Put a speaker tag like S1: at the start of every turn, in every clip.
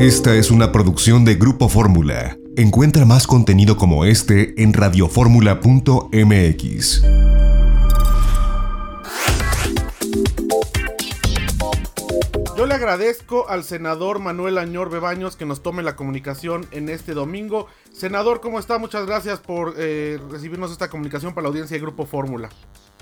S1: Esta es una producción de Grupo Fórmula. Encuentra más contenido como este en radioformula.mx.
S2: Yo le agradezco al senador Manuel Añor Bebaños que nos tome la comunicación en este domingo. Senador, ¿cómo está? Muchas gracias por eh, recibirnos esta comunicación para la audiencia de Grupo Fórmula.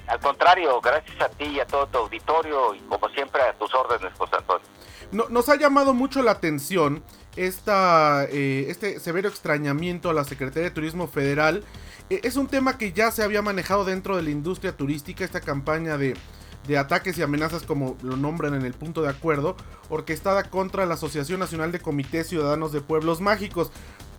S3: Al contrario, gracias a ti y a todo tu auditorio y como siempre a tus órdenes, José Antonio.
S2: No, nos ha llamado mucho la atención esta, eh, este severo extrañamiento a la Secretaría de Turismo Federal. Eh, es un tema que ya se había manejado dentro de la industria turística, esta campaña de, de ataques y amenazas, como lo nombran en el punto de acuerdo, orquestada contra la Asociación Nacional de Comités Ciudadanos de Pueblos Mágicos.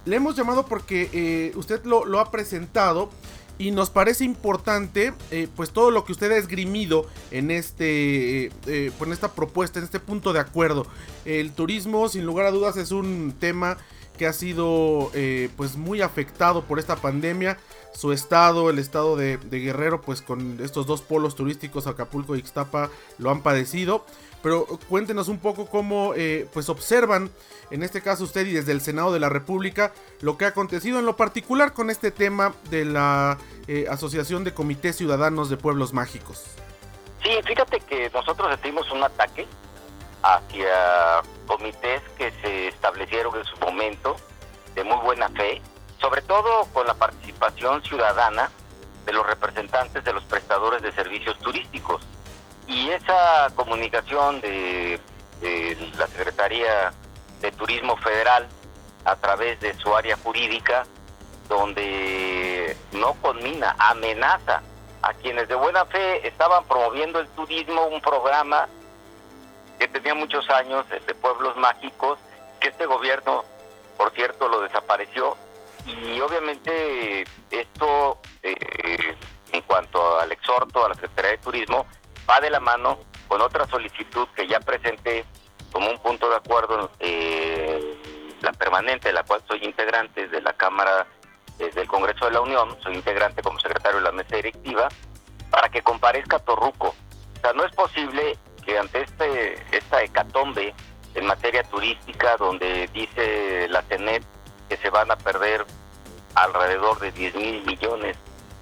S2: Le hemos llamado porque eh, usted lo ha presentado y nos parece importante eh, pues todo lo que usted ha esgrimido en este eh, eh, en esta propuesta en este punto de acuerdo. El turismo sin lugar a dudas es un tema que ha sido pues muy afectado por esta pandemia su estado el estado de, Guerrero pues con estos dos polos turísticos Acapulco y Ixtapa lo han padecido pero cuéntenos un poco cómo pues observan en este caso usted y desde el Senado de la República, lo que ha acontecido en lo particular con este tema de la eh, Asociación de Comités Ciudadanos de Pueblos Mágicos.
S3: Sí, fíjate que nosotros un ataque hacia comités que se establecieron en su momento de muy buena fe, sobre todo con la participación ciudadana de los representantes de los prestadores de servicios turísticos. Y esa comunicación de, de la Secretaría de Turismo Federal a través de su área jurídica, donde no conmina, amenaza a quienes de buena fe estaban promoviendo el turismo, un programa que tenía muchos años de pueblos mágicos, que este gobierno, por cierto, lo desapareció. Y obviamente esto, eh, en cuanto al exhorto a la Secretaría de Turismo, va de la mano con otra solicitud que ya presenté como un punto de acuerdo eh, la permanente, de la cual soy integrante de la Cámara eh, del Congreso de la Unión, soy integrante como secretario de la mesa directiva, para que comparezca Torruco. O sea, no es posible que ante este esta hecatombe en materia turística, donde dice la CENET que se van a perder alrededor de 10 mil millones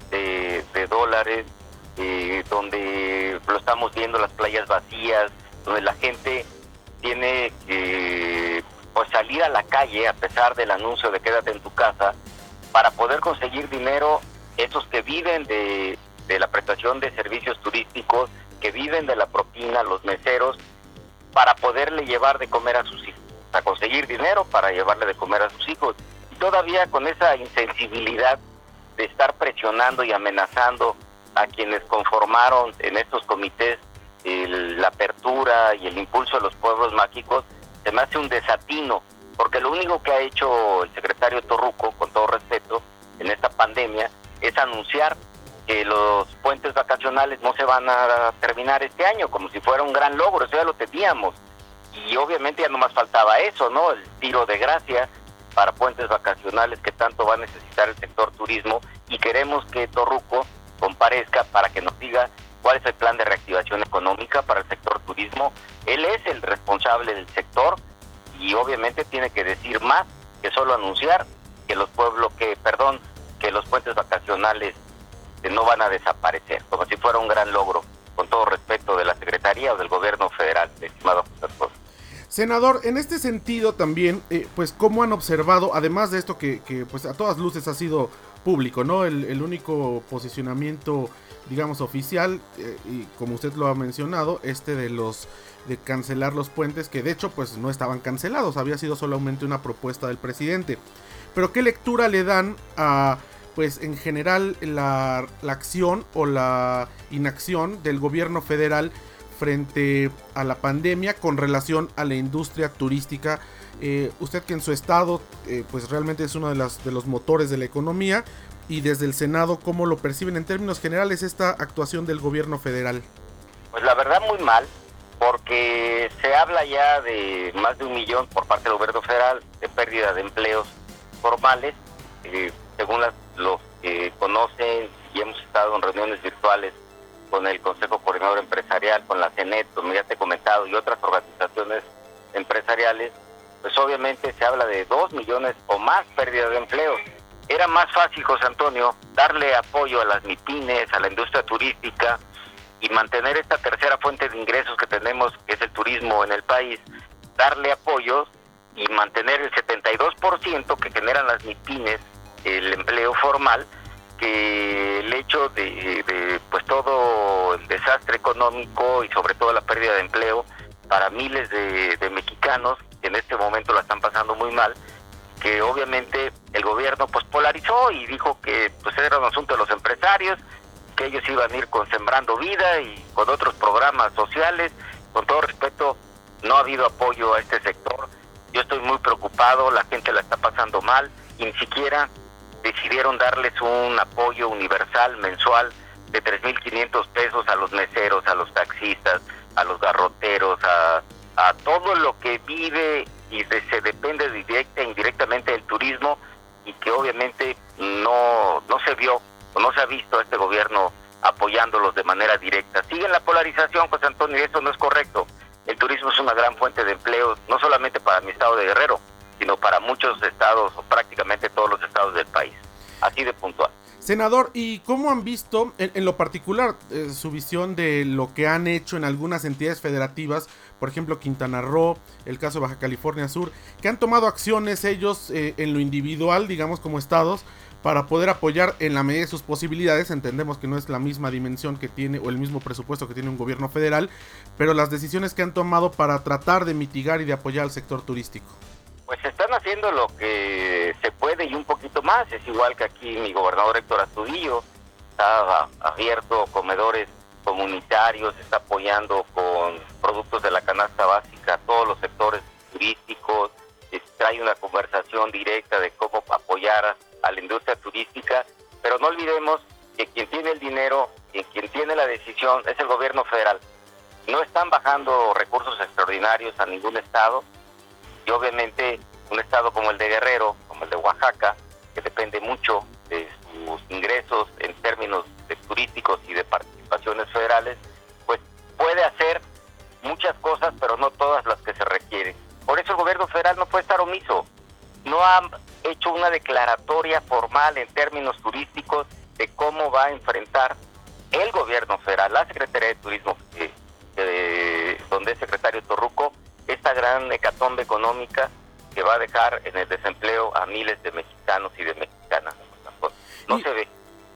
S3: de, dólares, eh, donde lo estamos viendo las playas vacías, donde la gente tiene que pues, salir a la calle a pesar del anuncio de quédate en tu casa para poder conseguir dinero esos que viven de, de la prestación de servicios turísticos, que viven de la propina, los meseros, para poderle llevar de comer a sus hijos, conseguir dinero para llevarle de comer a sus hijos. Y todavía con esa insensibilidad de estar presionando y amenazando a quienes conformaron en estos comités la apertura y el impulso de los pueblos mágicos, se me hace un desatino, porque lo único que ha hecho el secretario Torruco, con todo respeto, en esta pandemia, es anunciar que los puentes vacacionales no se van a terminar este año, como si fuera un gran logro, eso ya lo teníamos. Y obviamente ya no más faltaba eso, ¿no? El tiro de gracia para puentes vacacionales que tanto va a necesitar el sector turismo y queremos que Torruco comparezca para que nos diga cuál es el plan de reactivación económica para el sector turismo. Él es el responsable del sector y obviamente tiene que decir más que solo anunciar que los pueblos, que perdón, que los puentes vacacionales no van a desaparecer, como si fuera un gran logro, con todo respeto de la Secretaría o del Gobierno Federal, estimado José
S2: Senador, en este sentido también, eh, pues cómo han observado, además de esto que, que, pues a todas luces ha sido público, ¿no? El, único posicionamiento digamos, oficial, eh, y como usted lo ha mencionado, este de los de cancelar los puentes, que de hecho pues no estaban cancelados, había sido solamente una propuesta del presidente. Pero ¿qué lectura le dan a, pues en general, la, la acción o la inacción del gobierno federal frente a la pandemia con relación a la industria turística? Eh, usted que en su estado eh, pues realmente es uno de, las, de los motores de la economía, y desde el Senado cómo lo perciben en términos generales esta actuación del gobierno federal.
S3: Pues la verdad muy mal, porque se habla ya de más de un millón por parte del gobierno federal de pérdida de empleos formales, eh, según los que conocen y hemos estado en reuniones virtuales con el Consejo Coordinador Empresarial, con la CENET, como ya te he comentado, y otras organizaciones empresariales, pues obviamente se habla de 2 millones o más pérdidas de empleo. Era más fácil, José Antonio, darle apoyo a las MIPINES, a la industria turística y mantener esta tercera fuente de ingresos que tenemos, que es el turismo en el país, darle apoyo y mantener el 72% que generan las MIPINES, el empleo formal, que el hecho de, pues todo el desastre económico y sobre todo la pérdida de empleo para miles de, mexicanos que en este momento la están pasando muy mal, que obviamente el gobierno pues polarizó y dijo que pues era un asunto de los empresarios, que ellos iban a ir con Sembrando Vida y con otros programas sociales. Con todo respeto, no ha habido apoyo a este sector. Yo estoy muy preocupado, la gente la está pasando mal y ni siquiera decidieron darles un apoyo universal mensual de 3.500 pesos a los meseros, a los taxistas, a los garroteros, a, todo lo que vive y se depende directa e indirectamente del turismo y que obviamente no, no se vio o no se ha visto este gobierno apoyándolos de manera directa. Sigue la polarización, José Antonio, y eso no es correcto. El turismo es una gran fuente de empleo, no solamente para mi estado de Guerrero, sino para muchos estados o prácticamente todos los. Así de puntual.
S2: Senador, ¿y cómo han visto en, lo particular eh, su visión de lo que han hecho en algunas entidades federativas, por ejemplo Quintana Roo, el caso de Baja California Sur, que han tomado acciones ellos eh, en lo individual, digamos como estados, para poder apoyar en la medida de sus posibilidades. Entendemos que no es la misma dimensión que tiene o el mismo presupuesto que tiene un gobierno federal, pero las decisiones que han tomado para tratar de mitigar y de apoyar al sector turístico.
S3: Pues están haciendo lo que se puede y un poquito más. Es igual que aquí mi gobernador Héctor Astudillo está abierto comedores comunitarios, está apoyando con productos de la canasta básica a todos los sectores turísticos, trae una conversación directa de cómo apoyar a la industria turística, pero no olvidemos que quien tiene el dinero y quien tiene la decisión es el gobierno federal. No están bajando recursos extraordinarios a ningún estado, y obviamente un estado como el de Guerrero, como el de Oaxaca, que depende mucho de sus ingresos en términos turísticos y de participaciones federales, pues puede hacer muchas cosas, pero no todas las que se requieren. Por eso el gobierno federal no puede estar omiso. No ha hecho una declaratoria formal en términos turísticos de cómo va a enfrentar el gobierno federal, la Secretaría de Turismo, gran hecatombe económica que va a dejar en el desempleo a miles de mexicanos y de mexicanas. No se ve.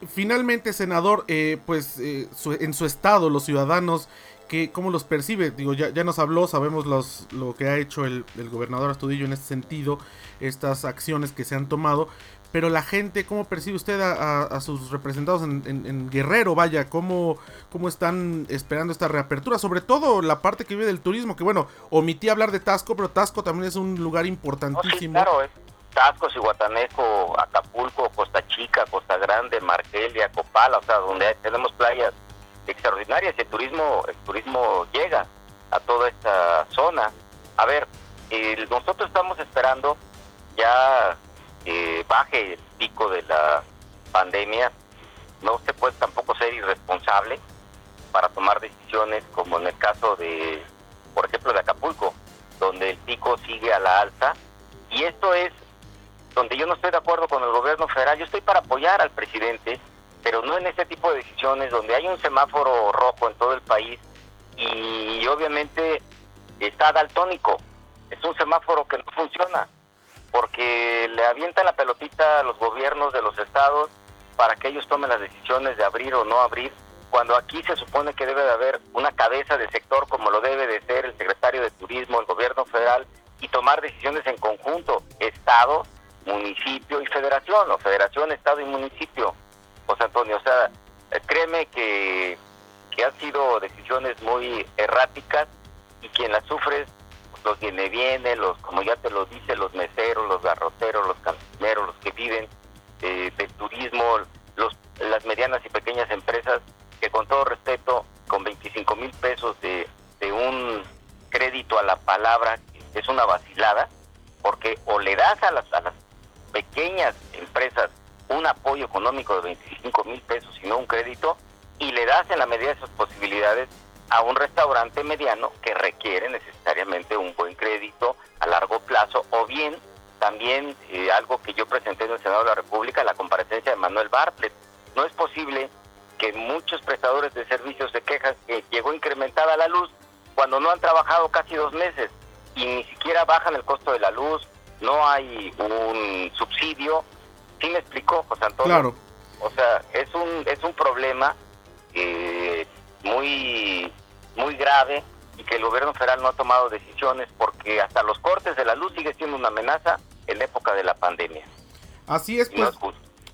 S2: Finalmente, senador, eh, pues eh, en su estado los ciudadanos, que, ¿cómo los percibe? Digo, ya, ya nos habló, sabemos los, lo que ha hecho el, el gobernador Astudillo en este sentido, estas acciones que se han tomado, pero la gente, ¿cómo percibe usted a, sus representados en, Guerrero? Vaya, ¿cómo, ¿cómo están esperando esta reapertura? Sobre todo la parte que vive del turismo, que bueno, omití hablar de Tasco, pero Tasco también es un lugar importantísimo.
S3: claro, es Tasco, Cihuatanejo, Acapulco, Costa Chica, Costa Grande, Margelia, Copala, o sea, donde tenemos playas extraordinarias y el turismo, el turismo llega a toda esta zona. A ver, nosotros estamos esperando ya eh, baje el pico de la pandemia, no se puede tampoco ser irresponsable para tomar decisiones como en el caso de, por ejemplo, de Acapulco, donde el pico sigue a la alza. Y esto es donde yo no estoy de acuerdo con el gobierno federal. Yo estoy para apoyar al presidente, pero no en este tipo de decisiones donde hay un semáforo rojo en todo el país y obviamente está daltónico. Es un semáforo que no funciona porque le avientan la pelotita a los gobiernos de los estados para que ellos tomen las decisiones de abrir o no abrir, cuando aquí se supone que debe de haber una cabeza de sector como lo debe de ser el secretario de Turismo, el gobierno federal, y tomar decisiones en conjunto, Estado, municipio y federación, o federación, Estado y municipio, José Antonio. O sea, créeme que, que han sido decisiones muy erráticas y quien las sufre los viene viene, los, como ya te lo dice, los meseros, los garroteros, los cantineros, los que viven eh, del turismo, los, las medianas y pequeñas empresas que con todo respeto, con 25 mil pesos de, de un crédito a la palabra, es una vacilada, porque o le das a las, a las pequeñas empresas un apoyo económico de 25 mil pesos y no un crédito, y le das en la medida de sus posibilidades a un restaurante mediano que requiere necesariamente un buen crédito a largo plazo o bien también eh, algo que yo presenté en el Senado de la República, la comparecencia de Manuel Bartlett. No es posible que muchos prestadores de servicios se quejan que llegó incrementada la luz cuando no han trabajado casi dos meses y ni siquiera bajan el costo de la luz, no hay un subsidio. ¿Sí me explicó, José Antonio?
S2: Claro.
S3: O sea, es un, es un problema eh, muy, muy grave y que el gobierno federal no ha tomado decisiones porque hasta los cortes de la luz sigue siendo una amenaza en la época de la pandemia.
S2: Así es, pues,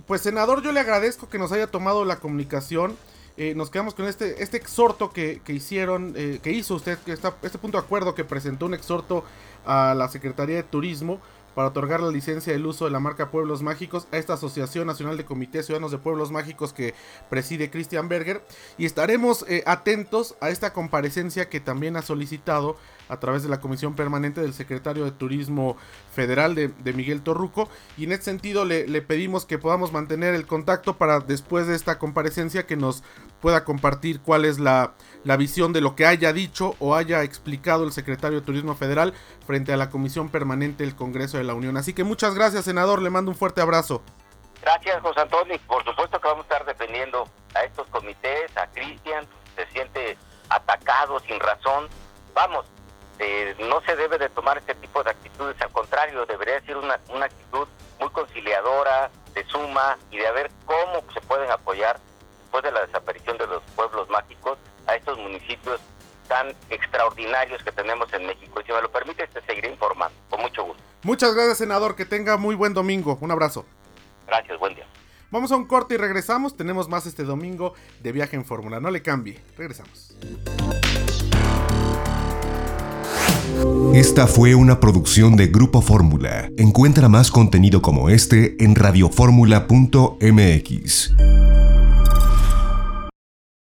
S2: pues senador, yo le agradezco que nos haya tomado la comunicación. Eh, nos quedamos con este, este exhorto que, que hicieron, eh, que hizo usted, que está, este punto de acuerdo que presentó un exhorto a la Secretaría de Turismo para otorgar la licencia del uso de la marca Pueblos Mágicos a esta Asociación Nacional de Comités Ciudadanos de Pueblos Mágicos que preside Christian Berger. Y estaremos eh, atentos a esta comparecencia que también ha solicitado a través de la Comisión Permanente del Secretario de Turismo Federal de, Miguel Torruco. Y en este sentido le, pedimos que podamos mantener el contacto para después de esta comparecencia que nos pueda compartir cuál es la, la visión de lo que haya dicho o haya explicado el secretario de Turismo Federal frente a la Comisión Permanente del Congreso de la Unión. Así que muchas gracias, senador. Le mando un fuerte abrazo.
S3: Gracias, José Antonio. Por supuesto que vamos a estar defendiendo a estos comités, a Cristian, se siente atacado sin razón. Vamos, eh, no se debe de tomar este tipo de actitudes, al contrario, debería ser una, una actitud muy conciliadora, de suma y de ver cómo se pueden apoyar después de la desaparición de los pueblos mágicos a estos municipios tan extraordinarios que tenemos en México. Y si me lo permite, te seguiré informando. Con mucho gusto.
S2: Muchas gracias, senador. Que tenga muy buen domingo. Un abrazo.
S3: Gracias, buen día.
S2: Vamos a un corte y regresamos. Tenemos más este domingo de viaje en Fórmula. No le cambie. Regresamos.
S1: Esta fue una producción de Grupo Fórmula. Encuentra más contenido como este en radioformula.mx.